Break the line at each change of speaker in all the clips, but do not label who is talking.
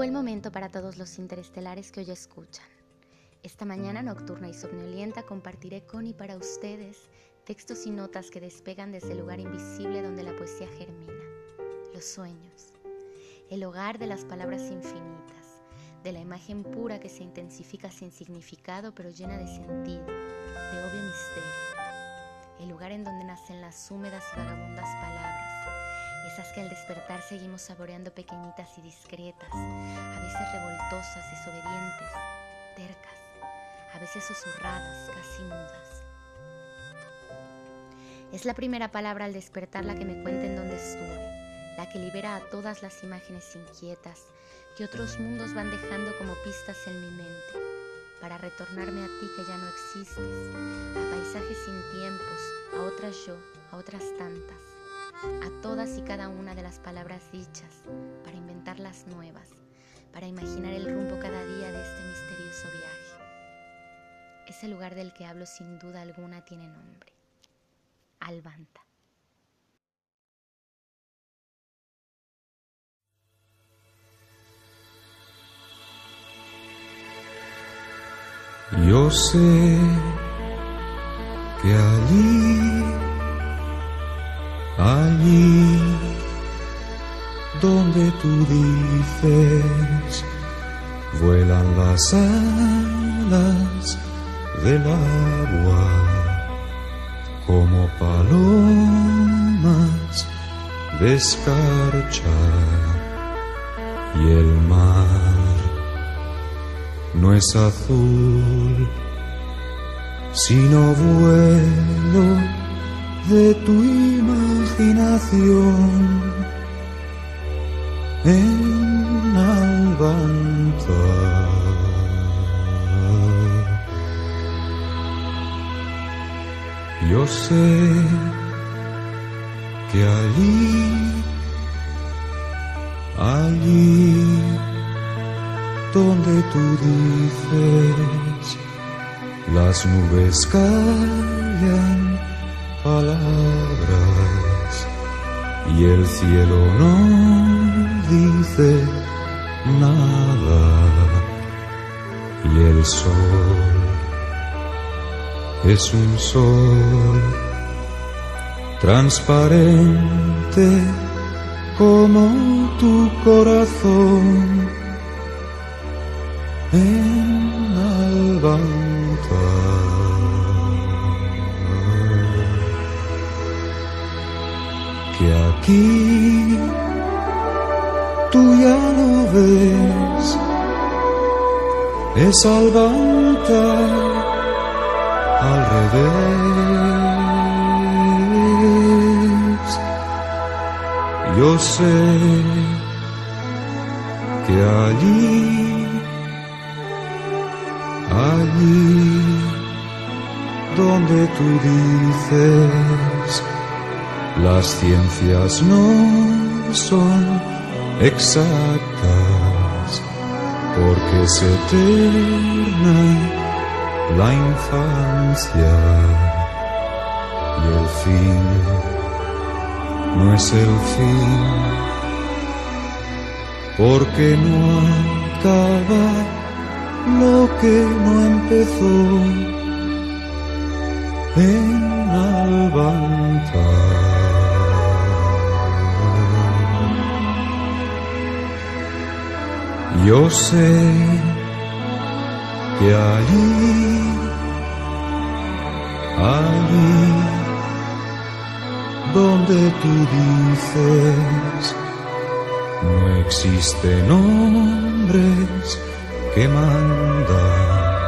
Buen momento para todos los interestelares que hoy escuchan. Esta mañana nocturna y somnolienta compartiré con y para ustedes textos y notas que despegan desde el lugar invisible donde la poesía germina, los sueños, el hogar de las palabras infinitas, de la imagen pura que se intensifica sin significado pero llena de sentido, de obvio misterio, el lugar en donde nacen las húmedas y vagabundas palabras esas que al despertar seguimos saboreando pequeñitas y discretas, a veces revoltosas, desobedientes, tercas, a veces susurradas, casi mudas. Es la primera palabra al despertar la que me cuenta en dónde estuve, la que libera a todas las imágenes inquietas que otros mundos van dejando como pistas en mi mente, para retornarme a ti que ya no existes, a paisajes sin tiempos, a otras yo, a otras tantas a todas y cada una de las palabras dichas para inventar las nuevas, para imaginar el rumbo cada día de este misterioso viaje. Ese lugar del que hablo sin duda alguna tiene nombre. Albanta.
Yo sé que allí allí donde tú dices vuelan las alas del agua como palomas de escarcha. Y el mar no es azul sino vuelo de tu imaginación en Albanta. Yo sé que allí, allí donde tú dices, las nubes callan palabras y el cielo no dice nada y el sol es un sol transparente como tu corazón en. Aquí tú ya lo ves, es al revés. Yo sé que allí, allí donde tú dices, las ciencias no son exactas porque es eterna la infancia y el fin no es el fin porque no acaba lo que no empezó en Albanta. Yo sé que allí, allí, donde tú dices, no existen hombres que mandan,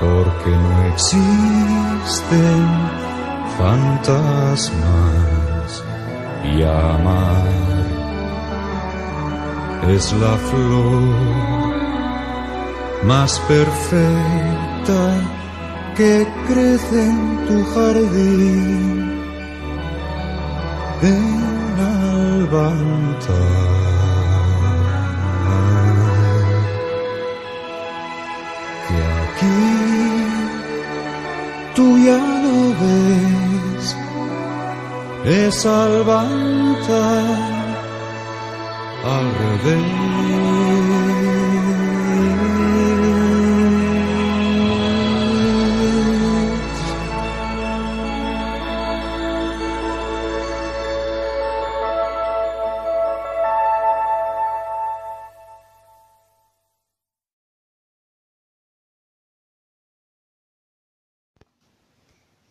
porque no existen fantasmas y amar es la flor más perfecta que crece en tu jardín en Albanta. Que aquí tú ya lo ves, es Albanta
y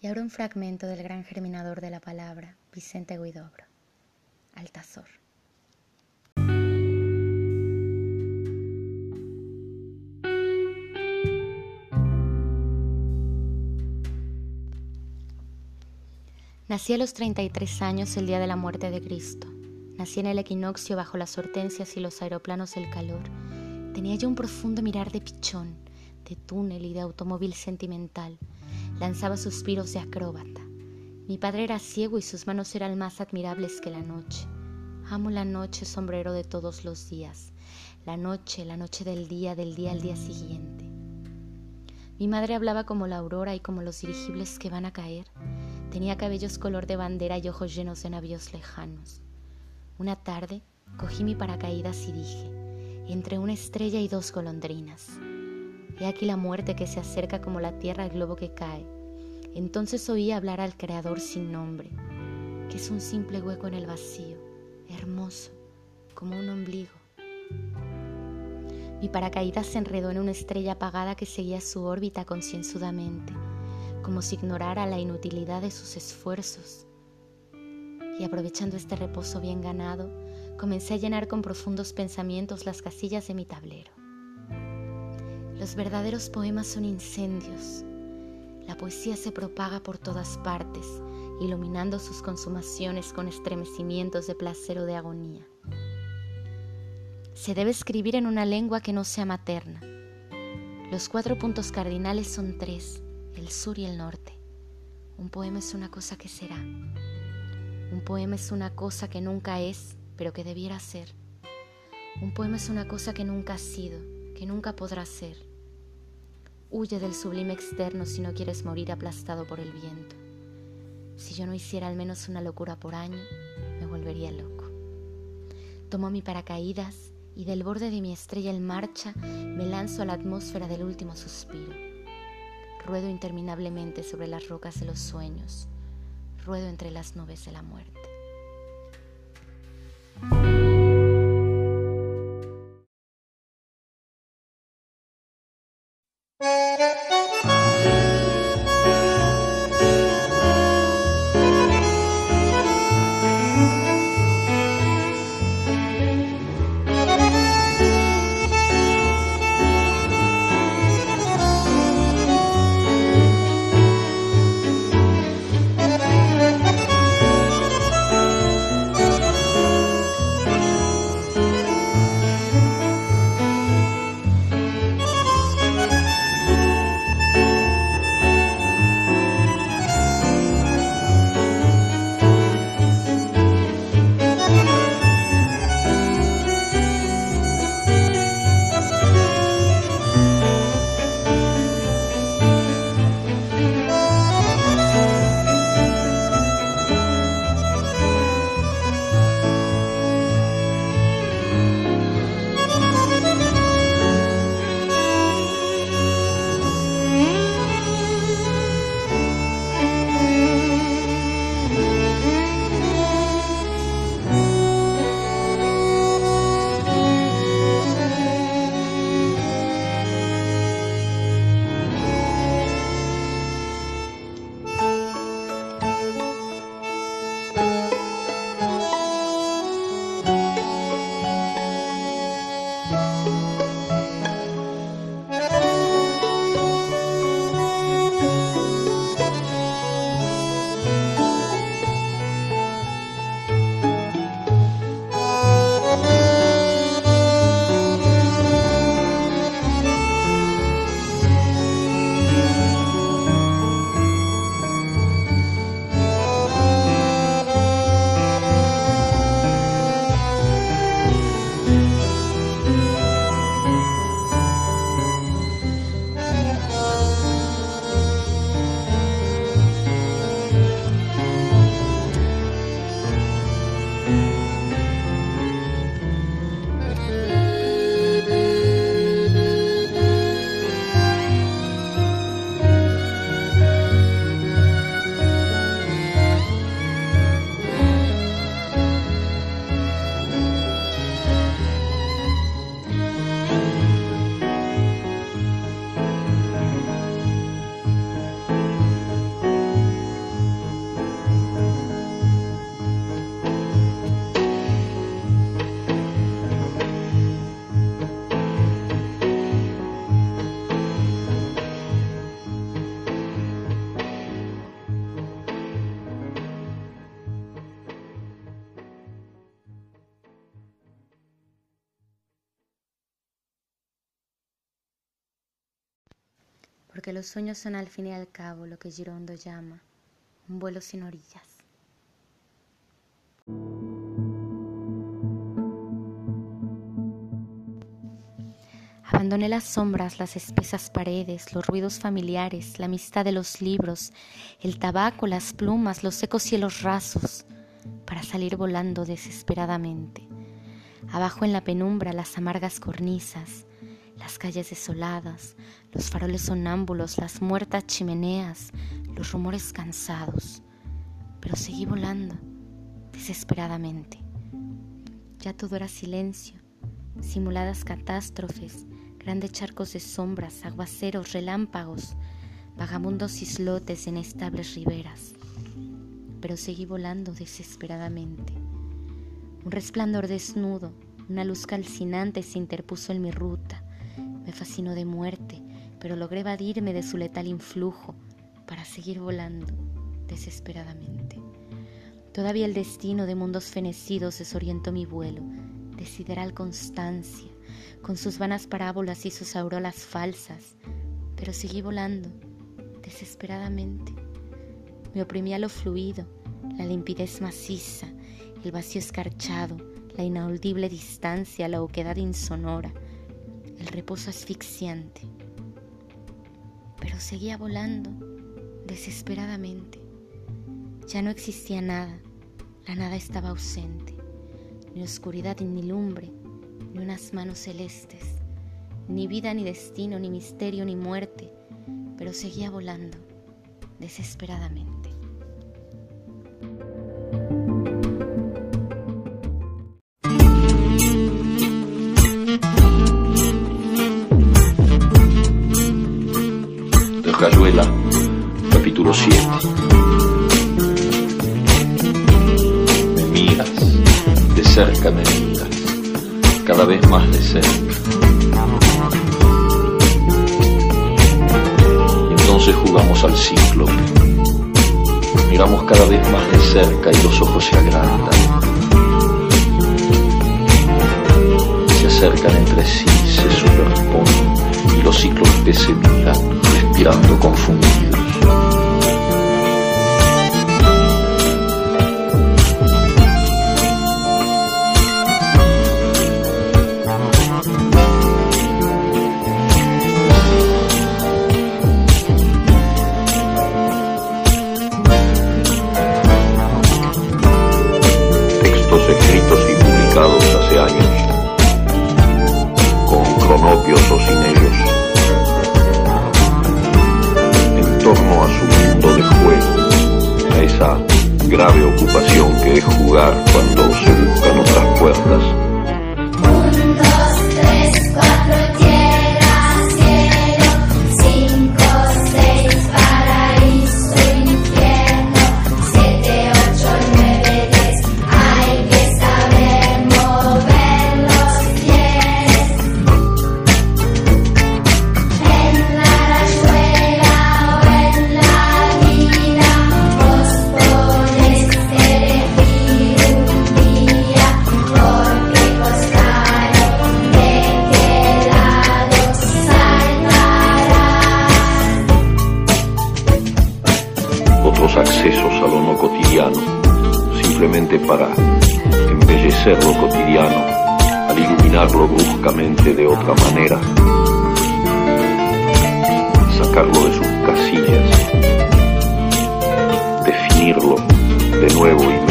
ahora un fragmento del gran germinador de la palabra, Vicente Guidobro, Altazor. Nací a los 33 años el día de la muerte de Cristo. Nací en el equinoccio bajo las hortensias y los aeroplanos del calor. Tenía yo un profundo mirar de pichón, de túnel y de automóvil sentimental lanzaba suspiros de acróbata. Mi padre era ciego y sus manos eran más admirables que la noche. Amo la noche, sombrero de todos los días. La noche, la noche del día, del día al día siguiente. Mi madre hablaba como la aurora y como los dirigibles que van a caer. Tenía cabellos color de bandera y ojos llenos de navíos lejanos. Una tarde cogí mi paracaídas y dije, entre una estrella y dos golondrinas. He aquí la muerte que se acerca como la tierra al globo que cae. Entonces oí hablar al Creador sin nombre, que es un simple hueco en el vacío, hermoso, como un ombligo. Mi paracaídas se enredó en una estrella apagada que seguía su órbita concienzudamente, como si ignorara la inutilidad de sus esfuerzos. Y aprovechando este reposo bien ganado, comencé a llenar con profundos pensamientos las casillas de mi tablero. Los verdaderos poemas son incendios. La poesía se propaga por todas partes, iluminando sus consumaciones con estremecimientos de placer o de agonía. Se debe escribir en una lengua que no sea materna. Los cuatro puntos cardinales son tres, el sur y el norte. Un poema es una cosa que será. Un poema es una cosa que nunca es, pero que debiera ser. Un poema es una cosa que nunca ha sido, que nunca podrá ser. Huye del sublime externo si no quieres morir aplastado por el viento. Si yo no hiciera al menos una locura por año, me volvería loco. Tomo mi paracaídas y del borde de mi estrella en marcha me lanzo a la atmósfera del último suspiro. Ruedo interminablemente sobre las rocas de los sueños, ruedo entre las nubes de la muerte. Porque los sueños son al fin y al cabo lo que Girondo llama un vuelo sin orillas. Abandoné las sombras, las espesas paredes, los ruidos familiares, la amistad de los libros, el tabaco, las plumas, los secos cielos rasos, para salir volando desesperadamente. Abajo en la penumbra las amargas cornisas, las calles desoladas, los faroles sonámbulos, las muertas chimeneas, los rumores cansados. Pero seguí volando desesperadamente. Ya todo era silencio, simuladas catástrofes, grandes charcos de sombras, aguaceros, relámpagos, vagabundos islotes en estables riberas. Pero seguí volando desesperadamente. Un resplandor desnudo, una luz calcinante se interpuso en mi ruta. Me fascinó de muerte, pero logré evadirme de su letal influjo para seguir volando desesperadamente. Todavía el destino de mundos fenecidos desorientó mi vuelo, de sideral constancia, con sus vanas parábolas y sus auroras falsas, pero seguí volando desesperadamente. Me oprimía lo fluido, la limpidez maciza, el vacío escarchado, la inaudible distancia, la oquedad insonora, el reposo asfixiante. Pero seguía volando desesperadamente. Ya no existía nada, la nada estaba ausente, ni oscuridad ni lumbre, ni unas manos celestes, ni vida ni destino, ni misterio ni muerte, pero seguía volando desesperadamente.
Rayuela, capítulo 7. Me miras, de cerca me miras, cada vez más de cerca. Entonces jugamos al ciclo. Miramos cada vez más de cerca y los ojos se agrandan. Se acercan entre sí, se superponen y los ciclos se miran respirando confundidos. Textos escritos y publicados hace años, con cronopios o sin a su mundo de juego, a esa grave ocupación que es jugar cuando se buscan otras puertas. Embellecer lo cotidiano, al iluminarlo bruscamente de otra manera, sacarlo de sus casillas, definirlo de nuevo y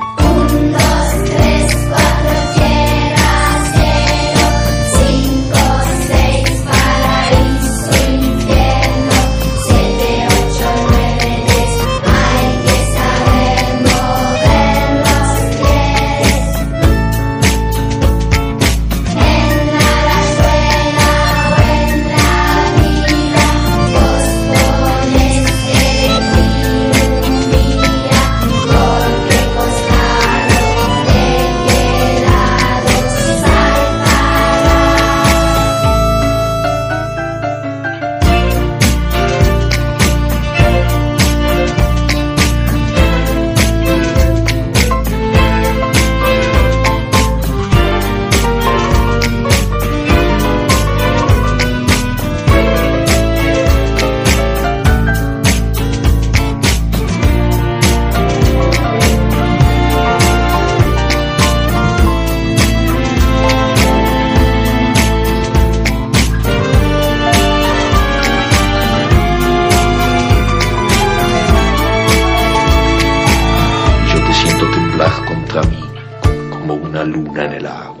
una
luna
nell'acqua.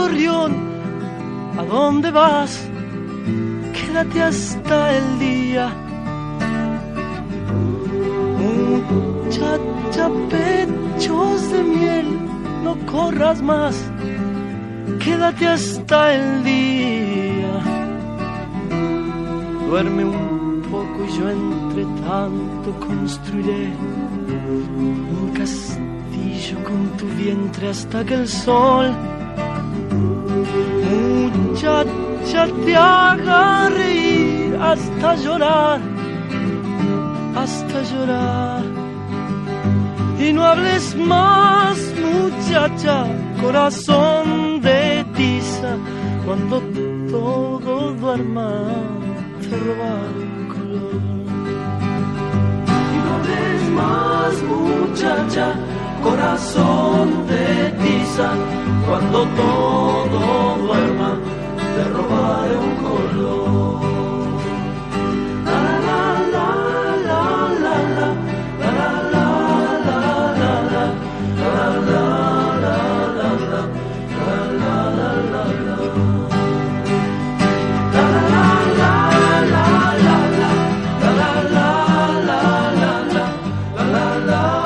gorrión, ¿a dónde vas? Quédate hasta el día. Muchacha, pechos de miel, no corras más, quédate hasta el día. Duerme un poco y yo entre tanto construiré un castillo con tu vientre hasta que el sol, muchacha, te haga reír hasta llorar, hasta llorar. Y no hables más, muchacha, corazón de tiza, cuando todo duerma, te robaré un color. Y no hables más, muchacha, corazón de tiza, cuando todo duerma, te robaré un color. La, la,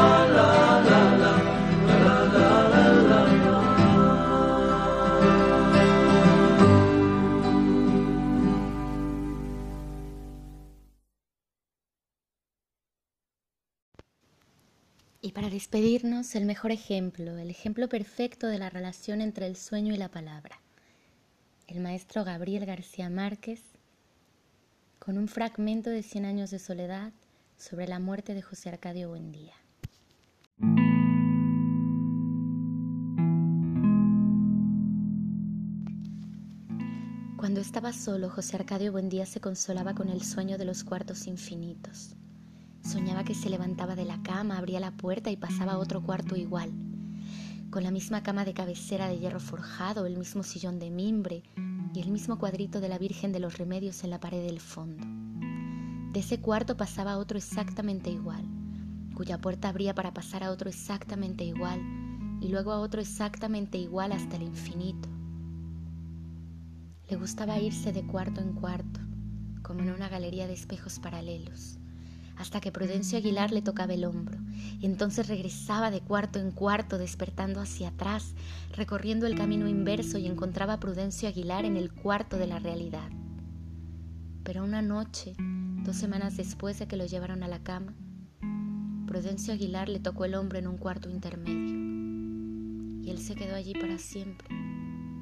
despedirnos, el mejor ejemplo, el ejemplo perfecto de la relación entre el sueño y la palabra. El maestro Gabriel García Márquez, con un fragmento de Cien años de soledad sobre la muerte de José Arcadio Buendía. Cuando estaba solo, José Arcadio Buendía se consolaba con el sueño de los cuartos infinitos. Soñaba que se levantaba de la cama, abría la puerta y pasaba a otro cuarto igual, con la misma cama de cabecera de hierro forjado, el mismo sillón de mimbre y el mismo cuadrito de la Virgen de los Remedios en la pared del fondo. De ese cuarto pasaba a otro exactamente igual, cuya puerta abría para pasar a otro exactamente igual y luego a otro exactamente igual hasta el infinito. Le gustaba irse de cuarto en cuarto, como en una galería de espejos paralelos, hasta que Prudencio Aguilar le tocaba el hombro, y entonces regresaba de cuarto en cuarto, despertando hacia atrás, recorriendo el camino inverso y encontraba a Prudencio Aguilar en el cuarto de la realidad. Pero una noche, dos semanas después de que lo llevaron a la cama, Prudencio Aguilar le tocó el hombro en un cuarto intermedio, y él se quedó allí para siempre,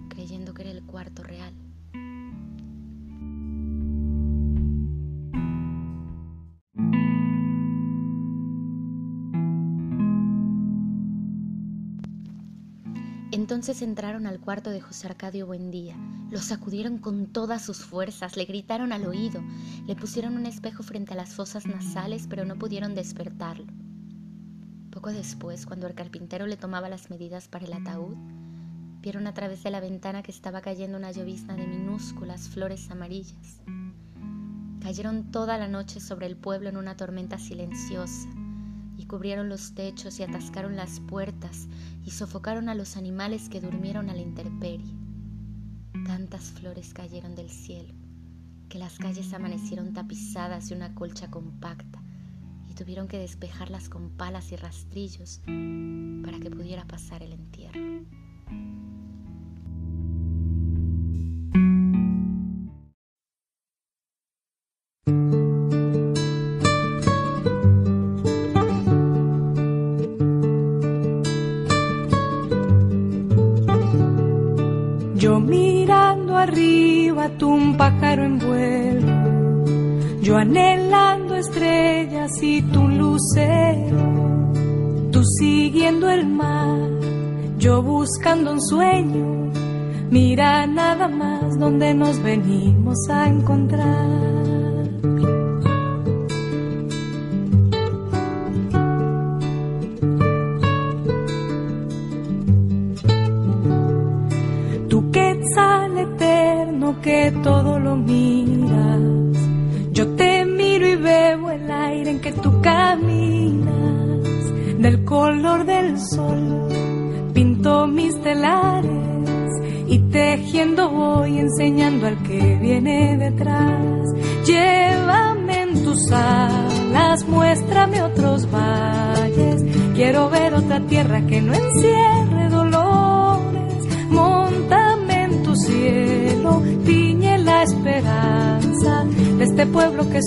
creyendo que era el cuarto real. Entonces entraron al cuarto de José Arcadio Buendía, lo sacudieron con todas sus fuerzas, le gritaron al oído, le pusieron un espejo frente a las fosas nasales, pero no pudieron despertarlo. Poco después, cuando el carpintero le tomaba las medidas para el ataúd, vieron a través de la ventana que estaba cayendo una llovizna de minúsculas flores amarillas. Cayeron toda la noche sobre el pueblo en una tormenta silenciosa y cubrieron los techos y atascaron las puertas y sofocaron a los animales que durmieron a la intemperie. Tantas flores cayeron del cielo que las calles amanecieron tapizadas de una colcha compacta y tuvieron que despejarlas con palas y rastrillos para que pudiera pasar el entierro.
Venimos a encontrar.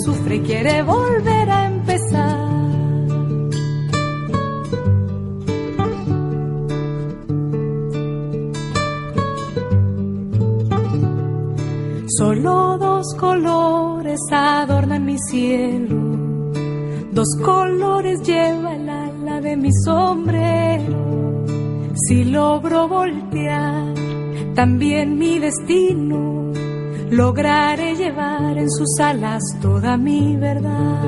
Sufre y quiere volver a empezar. Solo dos colores adornan mi cielo, dos colores lleva el ala de mi sombrero. Si logro voltear también mi destino, lograré llevar en sus alas toda mi verdad.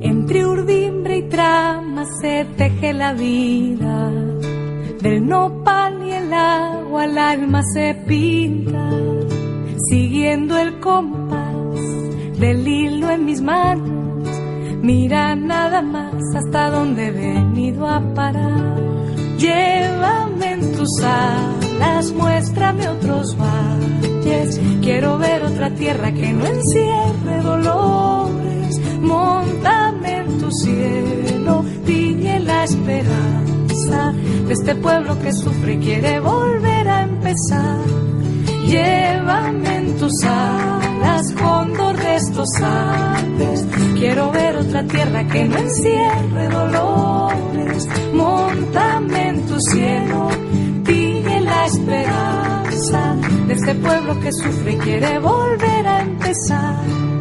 Entre urdimbre y trama se teje la vida. Del nopal y el agua el alma se pinta. Siguiendo el compás del hilo en mis manos. Mira nada más hasta donde he venido a parar. Llévame en tus alas, muéstrame otros valles. Quiero ver otra tierra que no encierre dolores. Móntame en tu cielo, tiñe la esperanza de este pueblo que sufre y quiere volver a empezar. Llévame en tus alas, cóndor de estos Andes. Quiero ver otra tierra que no encierre dolores. Móntame en tu cielo, tiñe la esperanza de este pueblo que sufre y quiere volver a empezar.